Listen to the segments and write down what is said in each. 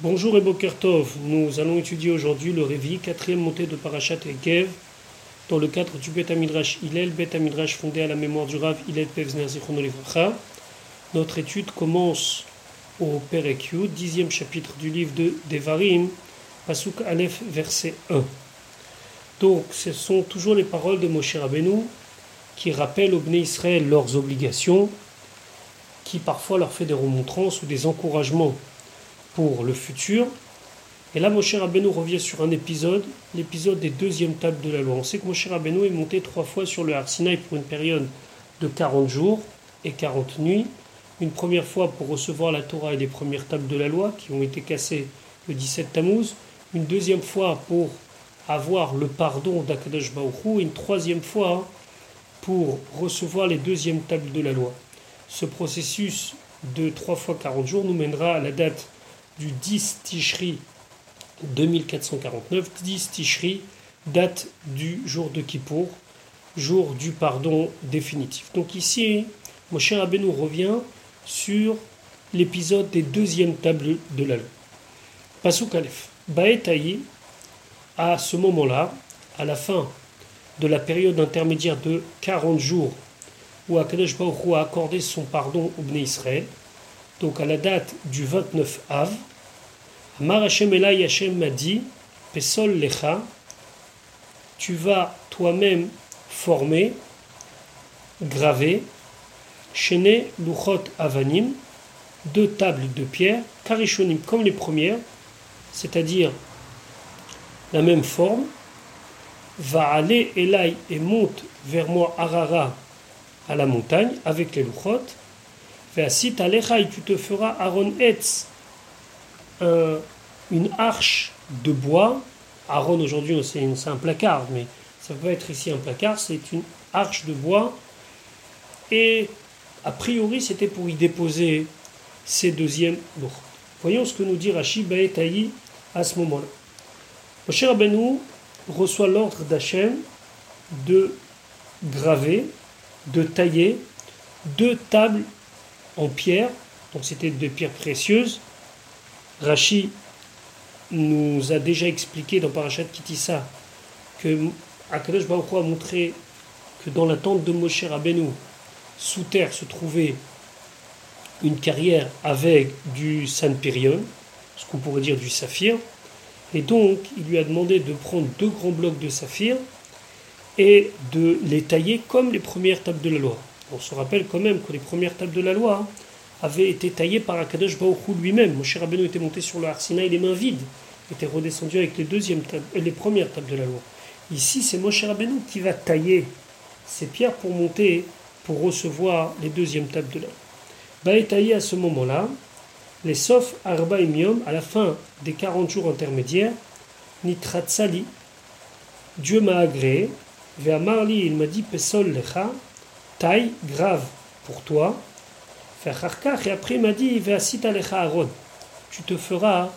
Bonjour et Bokertov, nous allons étudier aujourd'hui le Révi, quatrième montée de Parashat Ekev, dans le cadre du Bet Amidrash Hillel, Bet Amidrash fondé à la mémoire du Rav Hillel Pevzner Zichronolivracha. Notre étude commence au Perek dixième chapitre du livre de Devarim, Pasuk Aleph, verset 1. Donc, ce sont toujours les paroles de Moshe Rabbeinu qui rappellent aux Bnei Israël leurs obligations, qui parfois leur fait des remontrances ou des encouragements pour le futur. Et là, Moshe Rabbeinu revient sur un épisode, l'épisode des deuxièmes tables de la loi. On sait que Moshe Rabbeinu est monté trois fois sur le Har Sinai pour une période de 40 jours et 40 nuits. Une première fois pour recevoir la Torah et les premières tables de la loi qui ont été cassées le 17 Tammuz. Une deuxième fois pour avoir le pardon d'Akadosh Baruch Une troisième fois pour recevoir les deuxièmes tables de la loi. Ce processus de 3 fois 40 jours nous mènera à la date du 10 Tishri 2449. 10 Tishri, date du jour de Kippour, jour du pardon définitif. Donc ici, mon cher Rabbeinu revient sur l'épisode des deuxièmes tables de la loi. Pasuk Aleph. Baetaï, à ce moment-là, à la fin de la période intermédiaire de 40 jours où Akadosh Baruch a accordé son pardon au Bnei Israël, donc à la date du 29 Av, Amar Hashem Elai Hashem m'a dit, Pesol Lecha, tu vas toi-même former, graver, Shene Luchot Avanim, deux tables de pierre, Karishonim comme les premières, c'est-à-dire la même forme, va aller Elai et monte vers moi Arara à la montagne avec les Luchot, Veasit Alecha et tu te feras Aaron Etz, une arche de bois. Aaron aujourd'hui c'est un placard, mais ça peut être ici un placard, c'est une arche de bois. Et a priori c'était pour y déposer ces deuxièmes Luchot. Voyons ce que nous dit Rashi Baetaï à ce moment-là. Moshe Rabbeinu reçoit l'ordre d'Hachem de graver, de tailler deux tables en pierre, donc c'était des pierres précieuses. Rashi nous a déjà expliqué dans Parashat Kitissa que Akadosh Baruch a montré que dans la tente de Moshe Rabbeinu, sous terre se trouvait une carrière avec du sanpirion, ce qu'on pourrait dire du saphir. Et donc, il lui a demandé de prendre deux grands blocs de saphir et de les tailler comme les premières tables de la loi. On se rappelle quand même que les premières tables de la loi avaient été taillées par Akadosh Baruch lui-même. Moshe Rabbeinu était monté sur le Arsinaï les mains vides, était redescendu avec les, deuxièmes tables, les premières tables de la loi. Ici, c'est Moshe Rabbeinu qui va tailler ces pierres pour monter, pour recevoir les deuxièmes tables de la loi. Baetaï à ce moment-là, les Sof Arba à la fin des 40 jours intermédiaires, Nitratsali, Dieu m'a agréé, vers Marli, il m'a dit Pesol Lecha, taille grave pour toi, et après il m'a dit tu te feras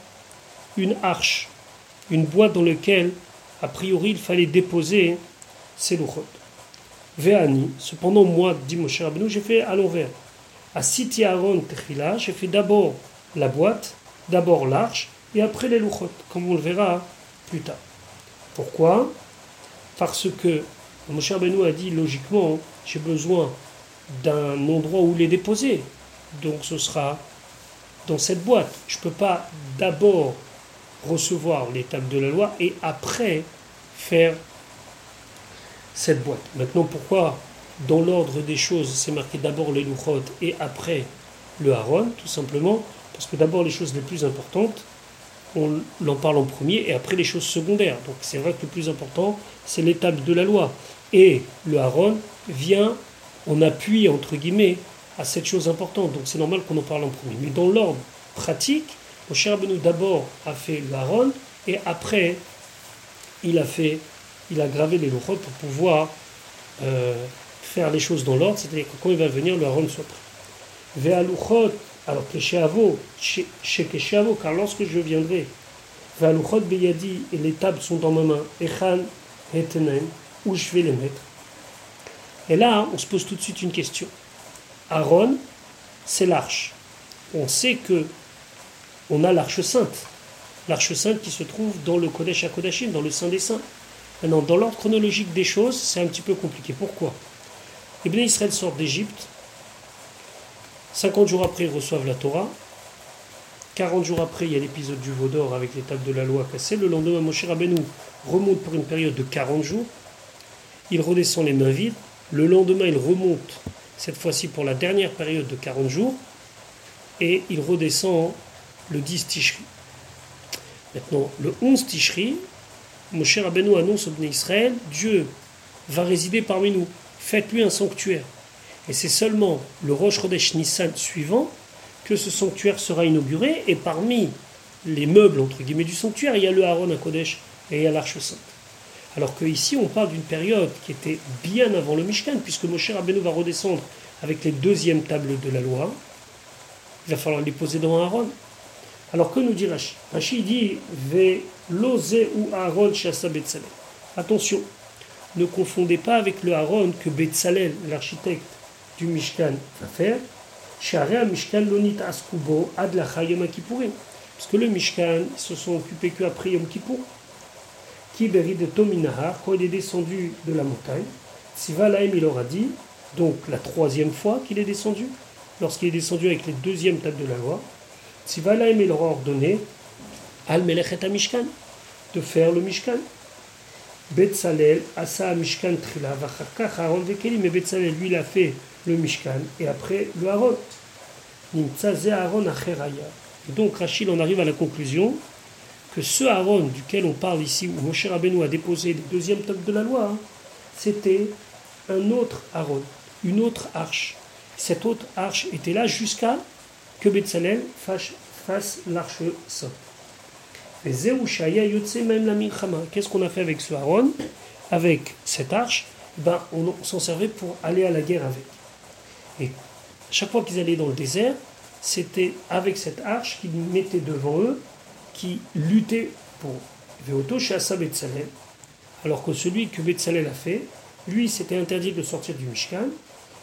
une arche, une boîte dans laquelle, a priori, il fallait déposer ces louchot. Cependant, moi, dit Moshe Rabbeinu, j'ai fait à l'envers. À Siti Aaron Techila, j'ai fait d'abord la boîte, d'abord l'arche, et après les louchot, comme on le verra plus tard. Pourquoi? Parce que Moshe Rabbeinu a dit logiquement, j'ai besoin d'un endroit où les déposer. Donc ce sera dans cette boîte. Je ne peux pas d'abord recevoir l'étape de la loi et après faire cette boîte. Maintenant, pourquoi dans l'ordre des choses c'est marqué d'abord les louchot et après le haron Tout simplement parce que d'abord les choses les plus importantes, on en parle en premier et après les choses secondaires. Donc c'est vrai que le plus important, c'est l'étape de la loi. Et le haron vient en appui, entre guillemets, à cette chose importante. Donc c'est normal qu'on en parle en premier. Mais dans l'ordre pratique, Moshe Rabbeinu d'abord a fait l'Aaron et après il a fait, il a gravé les louchot pour pouvoir euh, faire les choses dans l'ordre, c'est-à-dire que quand il va venir, le Aaron soit prêt. Ve'aluchot, alors que chez Avo, chez Avo, car lorsque je viendrai, Ve'aluchot beyadi et les tables sont dans ma main, Echan etenen, où je vais les mettre? Et là, on se pose tout de suite une question. Aaron, c'est l'arche. On sait que on a l'arche sainte. L'arche sainte qui se trouve dans le Kodesh HaKodashim, dans le Saint des Saints. Maintenant, dans l'ordre chronologique des choses, c'est un petit peu compliqué. Pourquoi? Béné Israël sortent d'Égypte. 50 jours après, ils reçoivent la Torah. 40 jours après, il y a l'épisode du veau d'or avec l'étape de la loi cassée. Le lendemain, Moshe Rabbeinu remonte pour une période de 40 jours. Il redescend les mains vides. Le lendemain, il remonte, cette fois-ci pour la dernière période de 40 jours. Et il redescend le 10 Tishri. Maintenant, le 11 Tishri, Moshe Rabbeinu annonce au Bnei Israël Dieu va résider parmi nous. Faites-lui un sanctuaire. Et c'est seulement le Rosh Chodesh Nissan suivant que ce sanctuaire sera inauguré. Et parmi les meubles, entre guillemets, du sanctuaire, il y a le Haron à Kodesh et il y a l'Arche Sainte. Alors qu'ici, on parle d'une période qui était bien avant le Mishkan, puisque Moshe Rabbeinu va redescendre avec les deuxièmes tables de la loi. Il va falloir les poser dans Aaron. Alors que nous dit Rashi? Rashi dit Ve ou Aaron shasa Betzalel. Attention, ne confondez pas avec le Aaron que Betzalel, l'architecte du Mishkan, va faire. Mishkan lonit askubo ad Parce que le Mishkan, se sont occupés qu'après Yom Kippour. De Tominahar, quand il est descendu de la montagne. Siva Laim, il aura dit, donc la troisième fois qu'il est descendu, lorsqu'il est descendu avec les deuxièmes tables de la loi. Tzivalaim, il aura ordonné Al Mishkan, de faire le Mishkan. Betzalel, Asa Mishkan Trila, Aaron mais Betzalel, lui, il a fait le Mishkan et après le Aaron. Donc Rachid en arrive à la conclusion que ce Aaron duquel on parle ici, où Moshe Rabbeinu a déposé le deuxième tome de la loi, hein, c'était un autre Aaron, une autre arche. Cette autre arche était là jusqu'à que Betzalel fasse, l'arche sainte. Qu'est-ce qu'on a fait avec ce Aaron? Avec cette arche, ben, on s'en servait pour aller à la guerre avec. Et chaque fois qu'ils allaient dans le désert, c'était avec cette arche qu'ils mettaient devant eux, qui luttait pour Veoto Shasa Betzalel. Alors que celui que Betzalel a fait, lui, c'était interdit de sortir du Mishkan.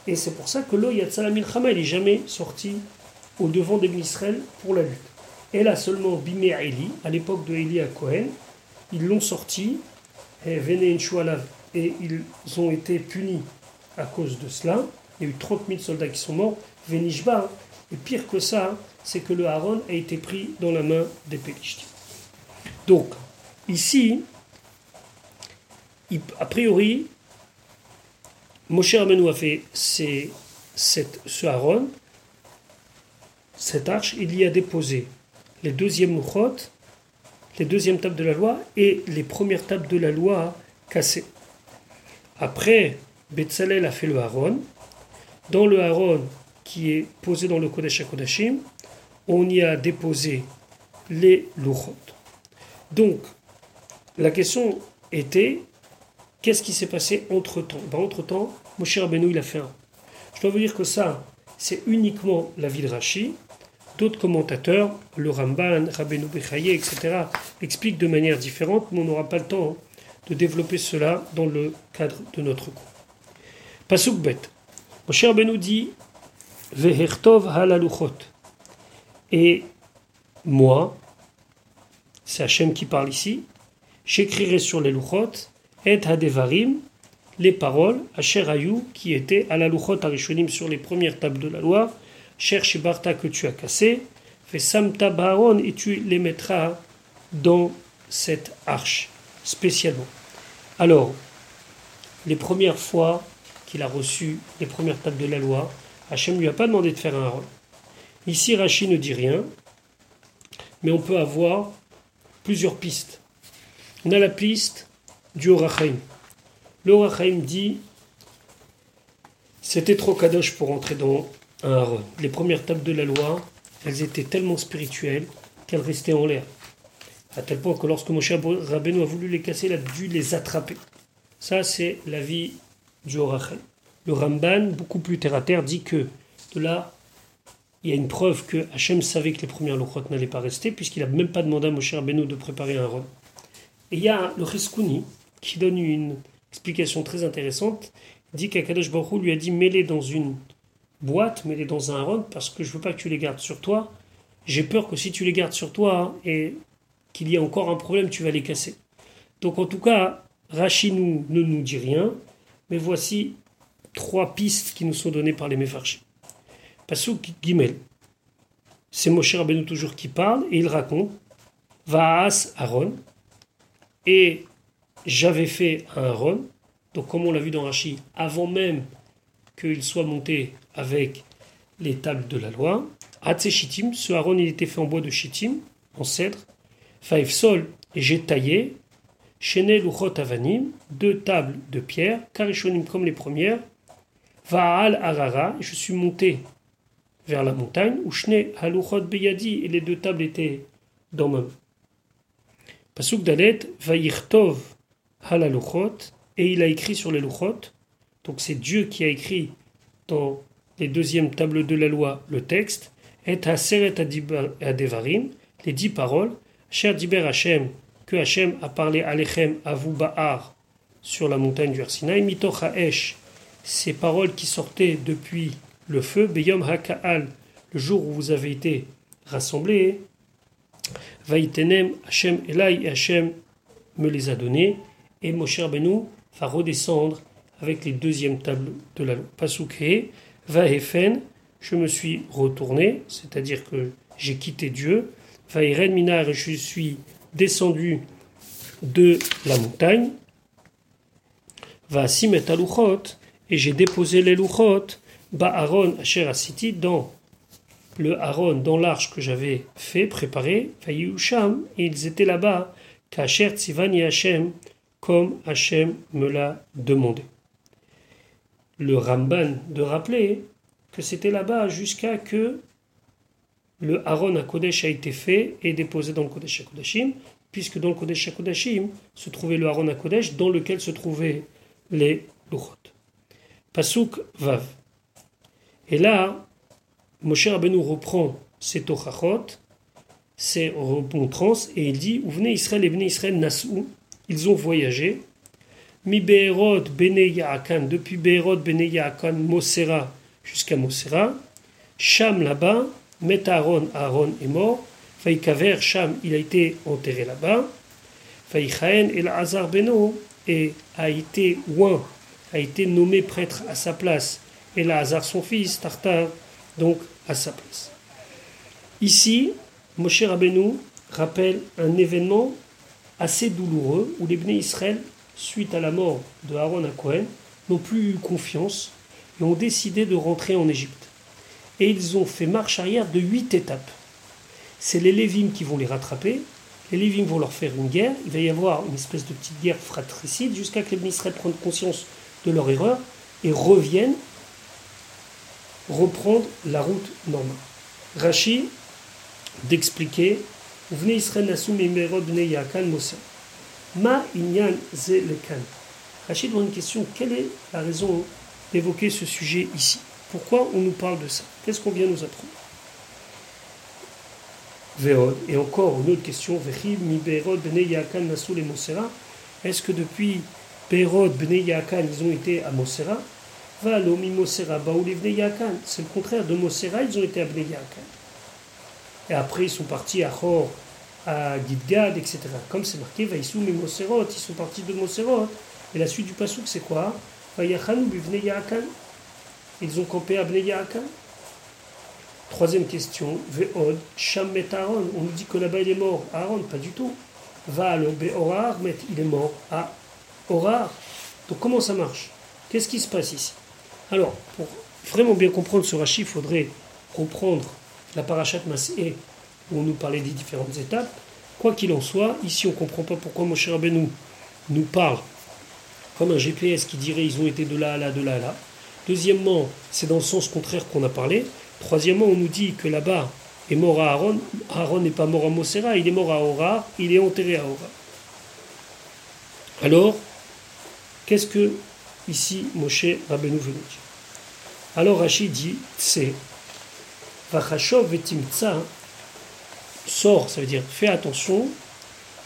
Et c'est pour ça que l'O Yatzalam Milchama, il n'est jamais sorti au devant des Israël pour la lutte. Et là seulement Bimé Eli, à l'époque de Eli à Cohen, ils l'ont sorti, et et ils ont été punis à cause de cela. Il y a eu 30 000 soldats qui sont morts, Venishba. Et pire que ça, c'est que le Haron a été pris dans la main des Pélishtim. Donc, ici, a priori, Moshe Rabbeinu a fait ce Haron cette arche, il y a déposé les deuxièmes mouchot, les deuxièmes tables de la loi et les premières tables de la loi cassées. Après, Betzalel a fait le haron. Dans le haron qui est posé dans le Kodesh HaKodashim, on y a déposé les luchot. Donc, la question était qu'est-ce qui s'est passé entre-temps? Ben, Entre-temps, Moshe Rabbeinu, il a fait un. Je dois vous dire que ça, c'est uniquement la vie de Rashi. D'autres commentateurs, le Ramban, Rabbeinu Bechaye, etc., expliquent de manière différente, mais on n'aura pas le temps de développer cela dans le cadre de notre cours. Pasuk bet. Moshe Rabbeinu dit Vehertov halaluchot. Et moi, c'est Hachem qui parle ici, j'écrirai sur les luchot et hadevarim, les paroles, Asher Ayou, qui étaient à la luchot arishonim sur les premières tables de la loi, cherche Barta que tu as cassé, fais Samta et tu les mettras dans cette arche, spécialement. Alors, les premières fois qu'il a reçu les premières tables de la loi, Hachem ne lui a pas demandé de faire un rôle. Ici, Rachid ne dit rien, mais on peut avoir plusieurs pistes. On a la piste du Orachaim. Le Orachaim dit c'était trop kadosh pour entrer dans les premières tables de la loi, elles étaient tellement spirituelles qu'elles restaient en l'air. À tel point que lorsque Moshe Rabbeinu a voulu les casser, il a dû les attraper. Ça, c'est la vie du Horachel. Le Ramban, beaucoup plus terre à terre, dit que de là, il y a une preuve que Hachem savait que les premières lochot n'allaient pas rester, puisqu'il n'a même pas demandé à Moshe Rabbeinu de préparer un rhum. Et il y a le Riskouni qui donne une explication très intéressante. Dit qu'Akadosh Baruch lui a dit mêler dans une boîte, mets-les dans un rond parce que je veux pas que tu les gardes sur toi. j'ai peur que si tu les gardes sur toi et qu'il y ait encore un problème, tu vas les casser. Donc en tout cas, Rachid nous, ne nous dit rien, mais voici trois pistes qui nous sont données par les Mefarchim. Pasuk Gimel. C'est Moshe Rabbeinu toujours qui parle et il raconte Vaas Aaron. Et j'avais fait un Aaron, donc comme on l'a vu dans Rashi, avant même qu'il soit monté avec les tables de la loi. Shittim, ce Aaron il était fait en bois de Shittim, en cèdre. Faif Sol, et j'ai taillé. Shene Luchot Avanim, deux tables de pierre, Karishonim comme les premières. Vaal Arara, je suis monté vers la montagne, où Shne Haluchot Beyadi, et les deux tables étaient dans ma main. Pasuk Dalet, Vaïrtov Halaluchot, et il a écrit sur les Luchot, donc c'est Dieu qui a écrit dans les deuxièmes tables de la loi le texte, et Haseret Adevarim, les dix paroles, Cher Diber Hashem, que Hashem a parlé Alechem Avu Ba'ar sur la montagne du Arsinaï, Mitoch Ha'esh, ces paroles qui sortaient depuis le feu, Beyom HaKa'al, le jour où vous avez été rassemblés, Vaïtenem Hashem Elai, et Hashem me les a donnés, et Moshe Benou va redescendre avec les deuxièmes tables de la loi. Pasukhe, Vahefen, je me suis retourné, c'est-à-dire que j'ai quitté Dieu. Vaïren Minar, je suis descendu de la montagne. Va Simet et j'ai déposé les Luchot, Aaron Asher Asiti, dans le Aaron, dans l'arche que j'avais fait, préparé, Vaïusham, et ils étaient là-bas, Kacher Tzivani Hashem, comme Hachem me l'a demandé. Le Ramban de rappeler que c'était là-bas jusqu'à que le Aaron à Kodesh a été fait et déposé dans le Kodesh à Kodashim, puisque dans le Kodesh à Kodashim se trouvait le Aaron à Kodesh dans lequel se trouvaient les Luchot. Pasuk Vav. Et là, Moshe Rabbeinu reprend ces Tochachot, ces remontrances, et il dit venez Israël et venez Israël Nasou, ils ont voyagé. Mi Be'erod Bene depuis Be'erod Bene Mosera jusqu'à Mosera. Sham là-bas, Met Aaron, Aaron est mort. Faïkaver, Sham, il a été enterré là-bas. Faïchaen El Hazar Beno, et a été ouin, a été nommé prêtre à sa place. Et Hazar, son fils, Tartar, donc à sa place. Ici, Moshe Rabbeinu rappelle un événement assez douloureux où les Bnei Israël, suite à la mort de Aaron à Cohen, n'ont plus eu confiance et ont décidé de rentrer en Égypte. Et ils ont fait marche arrière de huit étapes. C'est les Lévim qui vont les rattraper. Les Lévim vont leur faire une guerre. Il va y avoir une espèce de petite guerre fratricide jusqu'à que les Bnei Israël prennent conscience de leur erreur et reviennent reprendre la route normale. Rachid d'expliquer venez Israël Yakan Mosa. Ma Inyan Ze Lekan. Rachid demande une question quelle est la raison d'évoquer ce sujet ici? Pourquoi on nous parle de ça? Qu'est-ce qu'on vient nous apprendre? Veod. Et encore une autre question Vechib Mi Yakan Nasul et. Est-ce que depuis Be'erod Bnei Yakan ils ont été à Mosera Valo Mi Mosera Baouli Bnei Yakan. C'est le contraire de Mosera, ils ont été à Bnei Yakan. Et après, ils sont partis à Chor, à Gidgad, etc. Comme c'est marqué, Vaïsou et Moserot, ils sont partis de Moserot. Et la suite du pasouk, c'est quoi? Ils ont campé à Bnei Troisième question, Ve'od, Sham Aaron. On nous dit que là-bas il est mort. Aaron, pas du tout. Va le Be'orar, mais il est mort à Orar. Donc comment ça marche? Qu'est-ce qui se passe ici? Alors, pour vraiment bien comprendre ce rachis, il faudrait comprendre la parachat Masé, où on nous parlait des différentes étapes. Quoi qu'il en soit, ici on ne comprend pas pourquoi Moshe Rabbeinu nous parle comme un GPS qui dirait ils ont été de là à là, de là à là. Deuxièmement, c'est dans le sens contraire qu'on a parlé. Troisièmement, on nous dit que là-bas est mort à Aaron. Aaron n'est pas mort à Mosera, il est mort à Ora, il est enterré à Ora. Alors, qu'est-ce que ici Moshe Rabbeinu veut nous dire? Alors Rachid dit, c'est Vachashov vetimtsa, sors, ça veut dire fais attention,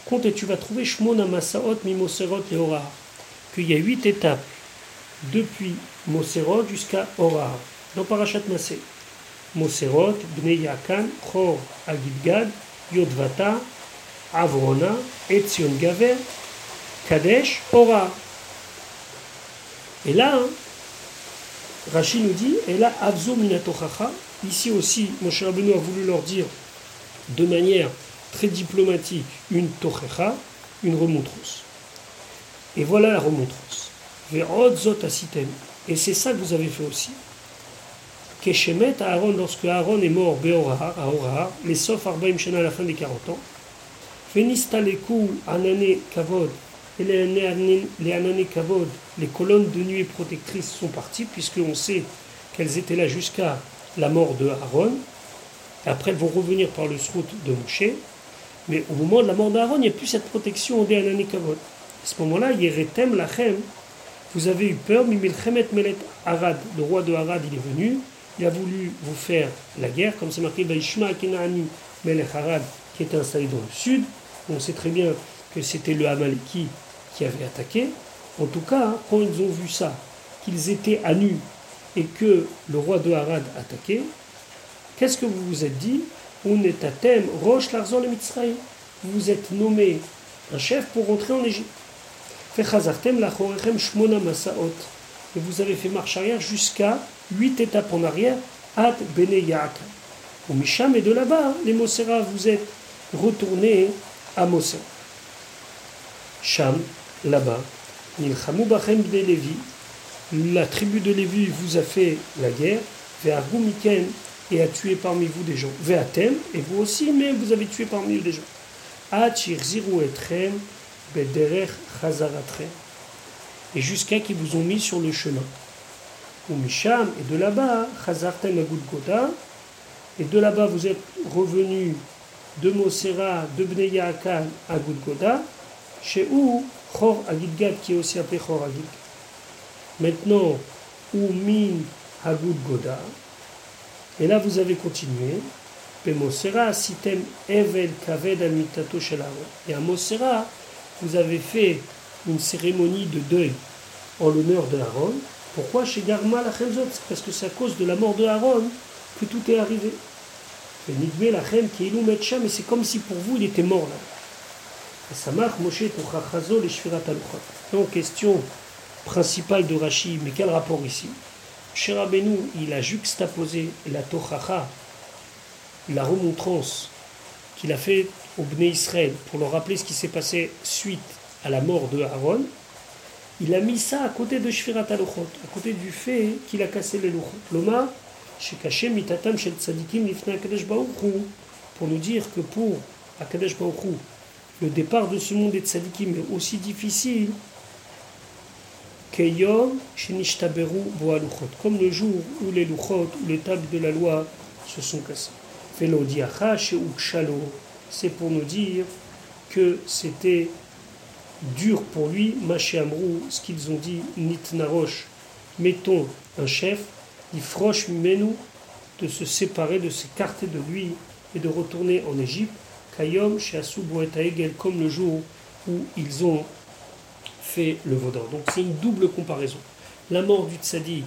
compte et tu vas trouver Shmona Masaot Mimoserot et Orar, qu'il y a huit étapes depuis Moserot jusqu'à Orar, dans Parashat Masé. Moserot, Bnei Yakan, Chor Agidgad, Yodvata, Avrona, Etzion Gaver, Kadesh, Ora. Et là, hein, Rachid nous dit, et là, Avzo Minatochacha, ici aussi, Moshe Rabbeinu a voulu leur dire de manière très diplomatique une tochecha, une remontrance. Et voilà la remontrance. Et c'est ça que vous avez fait aussi. Keshemet Aaron, lorsque Aaron est mort, Beorahar, à les Sof Arbaim Shana à la fin des 40 ans, Fenistaleku Anane Kavod, les Kavod, les colonnes de nuit protectrices sont parties, puisqu'on sait qu'elles étaient là jusqu'à la mort de Aaron. Après, elles vont revenir par le srout de Moshe. Mais au moment de la mort d'Aaron, il n'y a plus cette protection des Anane Kavod. À ce moment-là, Yeretem Lachem, vous avez eu peur, Mimilchemet Melet le roi de Arad, il est venu, il a voulu vous faire la guerre, comme c'est marqué Vaishma Melech Arad, qui était installé dans le sud. On sait très bien que c'était le Amaleki qui avait attaqué. En tout cas, hein, quand ils ont vu ça, qu'ils étaient à nu et que le roi de Harad attaquait, qu'est-ce que vous vous êtes dit On est à thème Roche Larzon le. Vous êtes nommé un chef pour rentrer en Égypte. Et vous avez fait marche arrière jusqu'à huit étapes en arrière, Ad Bene Au Misham et de là-bas, les Mosera, vous êtes retournés à Mosera. Sham, là-bas, la tribu de Lévi vous a fait la guerre, vers Miken et a tué parmi vous des gens. Veatem, et vous aussi, mais vous avez tué parmi eux des gens. Et jusqu'à qu'ils vous ont mis sur le chemin. Ou et de là-bas, Chazartem Goda, et de là-bas vous êtes revenus de Mosera, de Bnei à Goudgoda, chez où Chor Agidgad, qui est aussi appelé Chor Agidgad. Maintenant, ou Min Hagud Goda. Et là, vous avez continué. Mosera, sitem evel kaved Et à Mosera, vous avez fait une cérémonie de deuil en l'honneur de Aaron. Pourquoi chez Garma la Parce que c'est à cause de la mort de Aaron que tout est arrivé. Mais c'est comme si pour vous il était mort là. Samach Moshe les Shvirat Donc, question principale de Rashi, mais quel rapport ici? Rabbeinu, il a juxtaposé la Tochacha, la remontrance qu'il a fait au Bnei Israël pour leur rappeler ce qui s'est passé suite à la mort de Aaron. Il a mis ça à côté de Shvirat Aluchot, à côté du fait qu'il a cassé les Luchot. Loma, caché Mitatam Shel Tzadikim Lifna pour nous dire que pour Akadesh Baruch le départ de ce monde est tzadikim est aussi difficile comme le jour où les luchot, ou les tables de la loi se sont cassées. C'est pour nous dire que c'était dur pour lui, Maché Amrou, ce qu'ils ont dit, Nitnarosh, mettons un chef, Ifrosh Menu, de se séparer, de s'écarter de lui et de retourner en Égypte Kayom comme le jour où ils ont fait le vaudin. Donc c'est une double comparaison. La mort du tzaddik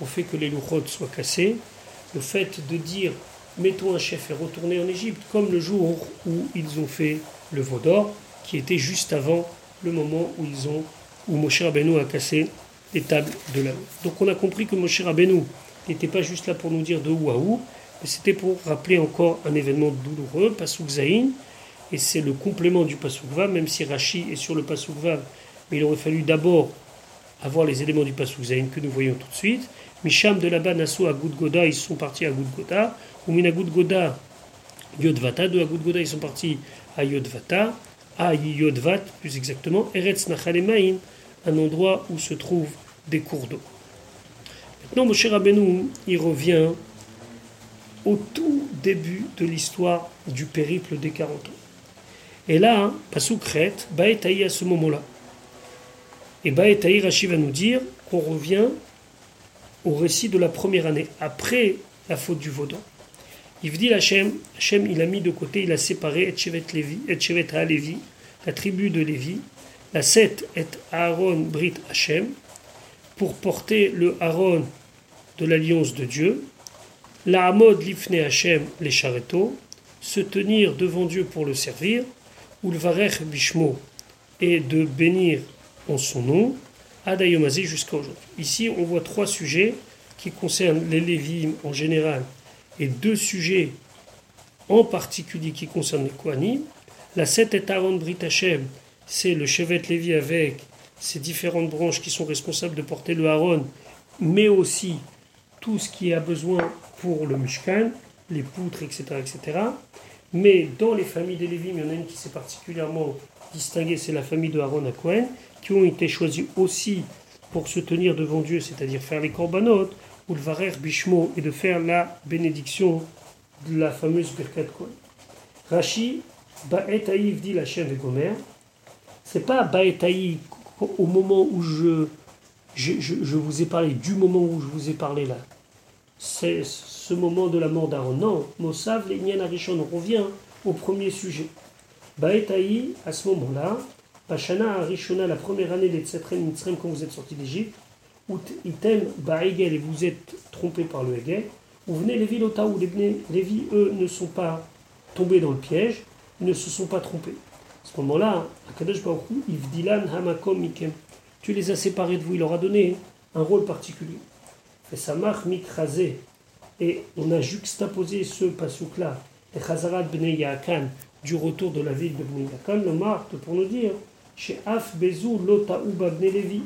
au fait que les louchot soient cassés, le fait de dire mettons un chef et retourner en Égypte, comme le jour où ils ont fait le vaudor, qui était juste avant le moment où ils ont où Moshe Rabbeinu a cassé les tables de la Donc on a compris que Moshe Rabbeinu n'était pas juste là pour nous dire de où c'était pour rappeler encore un événement douloureux, Pasuk Zain, et c'est le complément du Pasuk Vav, même si Rashi est sur le Pasuk Vav, mais il aurait fallu d'abord avoir les éléments du Pasuk Zain que nous voyons tout de suite. Misham de là-bas, Nassau à Goudgoda, ils sont partis à Goudgoda, ou Mina Goudgoda, Yodvata, de Goudgoda, ils sont partis à Yodvata, à Yodvat plus exactement, Eretz Nachalemaim, un endroit où se trouvent des cours d'eau. Maintenant, Moshe Rabbeinu, il revient au tout début de l'histoire du périple des 40 ans. Et là, hein, Pasukret, Baetaï à ce moment-là. Et Baetaï, Rashi va nous dire qu'on revient au récit de la première année, après la faute du Vaudan. Il dit Hachem, Hachem il a mis de côté, il a séparé Etchevet Levi, Etchevet Levi, la tribu de Lévi, la Seth et Aaron Brit Hachem, pour porter le Aaron de l'alliance de Dieu, La Hamod Lifne Hashem les chareto, se tenir devant Dieu pour le servir, ou le Varech Bishmo, et de bénir en son nom, Adayomazi jusqu'à aujourd'hui. Ici, on voit trois sujets qui concernent les Lévim en général et deux sujets en particulier qui concernent les Kohanim. La 7 est Aaron Brit Hashem, c'est le Chevet Lévi avec ces différentes branches qui sont responsables de porter le Aaron, mais aussi tout ce qui a besoin pour le Mishkan, les poutres, etc. etc. Mais dans les familles des Lévim, il y en a une qui s'est particulièrement distinguée, c'est la famille de Aaron à Cohen, qui ont été choisis aussi pour se tenir devant Dieu, c'est-à-dire faire les korbanot, ou le varer bishmo, et de faire la bénédiction de la fameuse Birkat Kohen. Rashi, Ba'etaïv dit la chaîne de Gomer, c'est pas Ba'etaïv au moment où je je, je, vous ai parlé, du moment où je vous ai parlé là. C'est ce moment de la mort d'Aaron. Non, Mosav, l'Inyan Arishon, on revient au premier sujet. Ba'etaï, à ce moment-là, Pashana Arishona, la première année des Tsetrem Mitzrem, quand vous êtes sorti d'Égypte, ou Item Ba'egel, et vous êtes trompé par le Hegel, ou venez les villes où les Lévi, eux, ne sont pas tombés dans le piège, ils ne se sont pas trompés. À ce moment-là, Hamakom tu les as séparés de vous, il leur a donné un rôle particulier. Et Samach Mikrazé, et on a juxtaposé ce pasouk-là, et Chazarat Bnei Yaakan, du retour de la ville de Bnei Yaakan, le marque pour nous dire, chez Af Bezou Lota Uba Bnei Levi,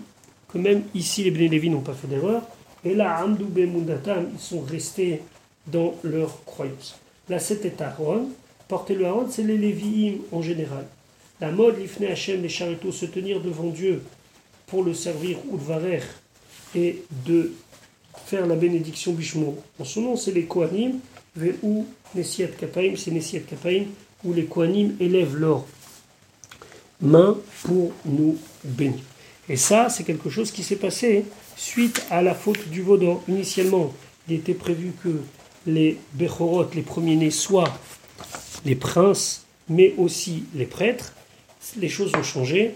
que même ici les Bnei Levi n'ont pas fait d'erreur, et là, Amdou Mundatam, ils sont restés dans leur croyance. Là, c'était Aaron. Porter le Aaron, c'est les Lévi'im en général. La mode, l'Ifne Hachem, les charretos, se tenir devant Dieu pour le servir ou et de la bénédiction Bishmo. En son nom, c'est les Kohanim, ou Nesiat Kapaim, c'est Nesiat Kapaim, où les Kohanim élèvent leurs mains pour nous bénir. Et ça, c'est quelque chose qui s'est passé suite à la faute du Vaudan. Initialement, il était prévu que les Bechorot, les premiers-nés, soient les princes, mais aussi les prêtres. Les choses ont changé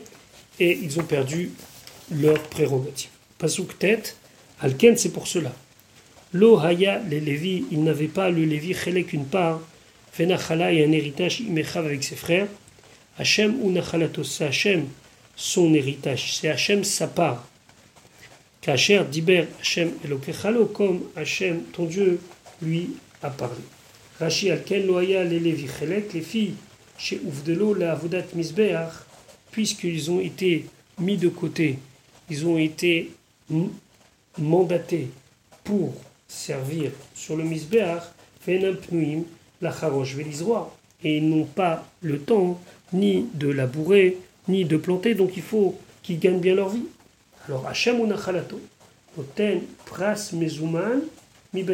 et ils ont perdu leur prérogative. Pasouk tête, Alken, c'est pour cela. Lo haya les Lévi, il n'avait pas le Lévi chelek une part, Fenachala et un héritage imechav avec ses frères. Hachem ou nachalatos, c'est Hachem son héritage, c'est Hachem sa part. Kacher diber Hachem elokechalo, comme Hachem ton Dieu lui a parlé. Rashi alken lo haya les Lévi chelek, les filles chez Ouvdelo la avodat misbeach, puisqu'ils ont été mis de côté ils ont été mandatés pour servir sur le Misbéach, la Et ils n'ont pas le temps ni de labourer, ni de planter, donc il faut qu'ils gagnent bien leur vie. Alors, Hachem ou Nachalato, Oten Pras Mi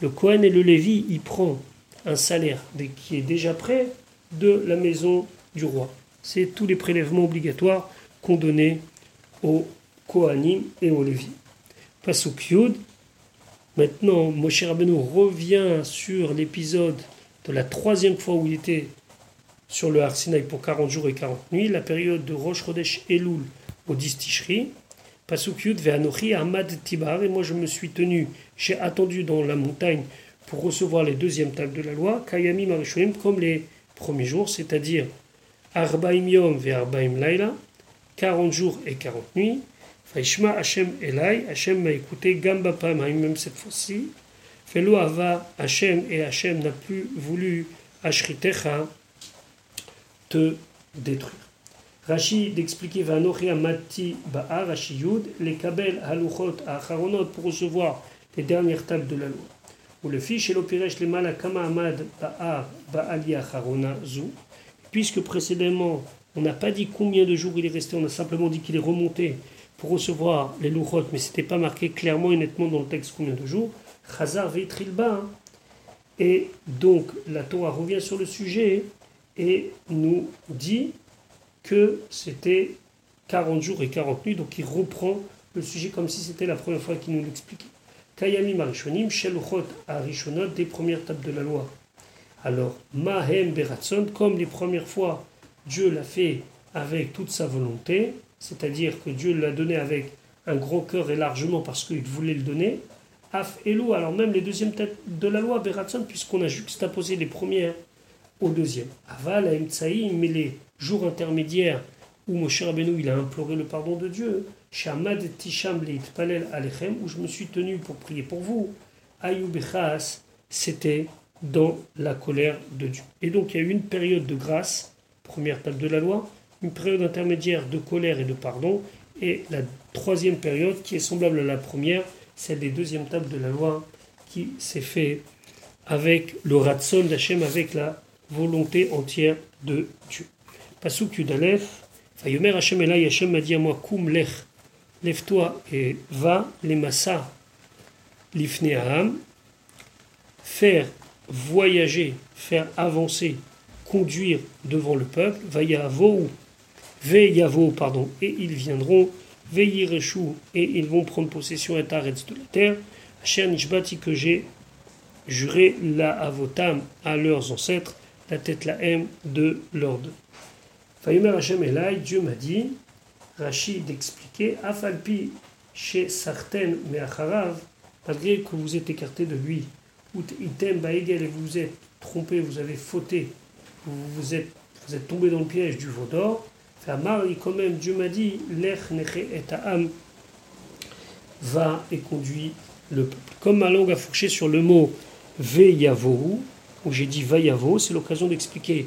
Le Kohen et le Lévi, il prend un salaire qui est déjà prêt de la maison du roi. C'est tous les prélèvements obligatoires qu'on donnait aux Kohanim et aux Lévi. Pasuk Yud. Maintenant, Moshe Rabbeinu revient sur l'épisode de la troisième fois où il était sur le Har pour 40 jours et 40 nuits, la période de Rosh Chodesh Elul au 10 Tishri. Pasuk Yud Ve'anochi Ahmad Tibar. Et moi, je me suis tenu, j'ai attendu dans la montagne pour recevoir les deuxièmes tables de la loi, Kayami Marishoim, comme les premiers jours, c'est-à-dire Arbaim Yom Ve'arbaim Laila, 40 jours et 40 nuits. Faishma Hashem Elai, Hashem m'a écouté, Gamba même cette fois-ci. Felo Ava Hashem, et Hashem n'a plus voulu Ashritecha te détruire. Rashi d'expliquer Vanochia Mati Ba'a, Rashi Yud, les Kabel Haluchot Acharonot pour recevoir les dernières tables de la loi. Ou le fiche et l'opiresh les Malakama Amad Ba'a Ba'ali Acharona Zu, puisque précédemment on n'a pas dit combien de jours il est resté, on a simplement dit qu'il est remonté pour recevoir les louchot, mais ce n'était pas marqué clairement et nettement dans le texte combien de jours. Chazar Veitrilba. Hein. Et donc la Torah revient sur le sujet et nous dit que c'était 40 jours et 40 nuits, donc il reprend le sujet comme si c'était la première fois qu'il nous l'expliquait. Kayami Marishonim, Sheluchot Arishonot, des premières tables de la loi. Alors, Mahem Beratson, comme les premières fois Dieu l'a fait avec toute sa volonté, c'est-à-dire que Dieu l'a donné avec un gros cœur et largement parce qu'il voulait le donner. Af Elo, alors même les deuxièmes têtes de la loi, Beratson, puisqu'on a juxtaposé les premières au deuxième. Aval, Aemtsaï, mais les jours intermédiaires où Moshe Rabbeinu il a imploré le pardon de Dieu, Shamad Tisham Palel Alechem, où je me suis tenu pour prier pour vous, Ayubechas, c'était dans la colère de Dieu. Et donc il y a eu une période de grâce, première table de la loi, une période intermédiaire de colère et de pardon, et la troisième période qui est semblable à la première, celle des deuxièmes tables de la loi qui s'est fait avec le ratson d'Hachem, avec la volonté entière de Dieu. Pasuk Yudalef, Vayomer Hachem Elai, Hachem m'a dit à moi, Kum lech, lève-toi et va, les massa, l'ifne faire voyager, faire avancer, conduire devant le peuple, Vayavo, Veyavo, pardon, et ils viendront, Veyireshu, et ils vont prendre possession et de la terre, Asher Nishbati que j'ai juré la avotam à leurs ancêtres, la tête la M de l'ordre. Fayomer Hashem Elai, Dieu m'a dit, Rachid expliquait, Afalpi chez Sarten Meacharav, malgré que vous êtes écarté de lui, ou item baegel et vous vous êtes trompé, vous avez fauté, vous, vous, êtes, vous êtes tombé dans le piège du veau d'or, Famari, quand même, Dieu m'a dit, Lech Neche et Ta'am va et conduit le peuple. Comme ma langue a fourché sur le mot Veyavohu, où j'ai dit Vayavo, c'est l'occasion d'expliquer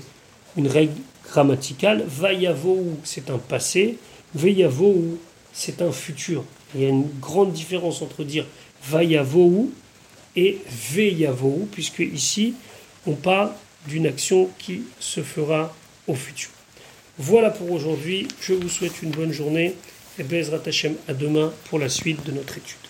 une règle grammaticale. Vayavohu, c'est un passé. Veyavohu, c'est un futur. Il y a une grande différence entre dire Vayavohu et Veyavohu, puisque ici, on parle d'une action qui se fera au futur. Voilà pour aujourd'hui. Je vous souhaite une bonne journée et Bezrat Hashem à demain pour la suite de notre étude.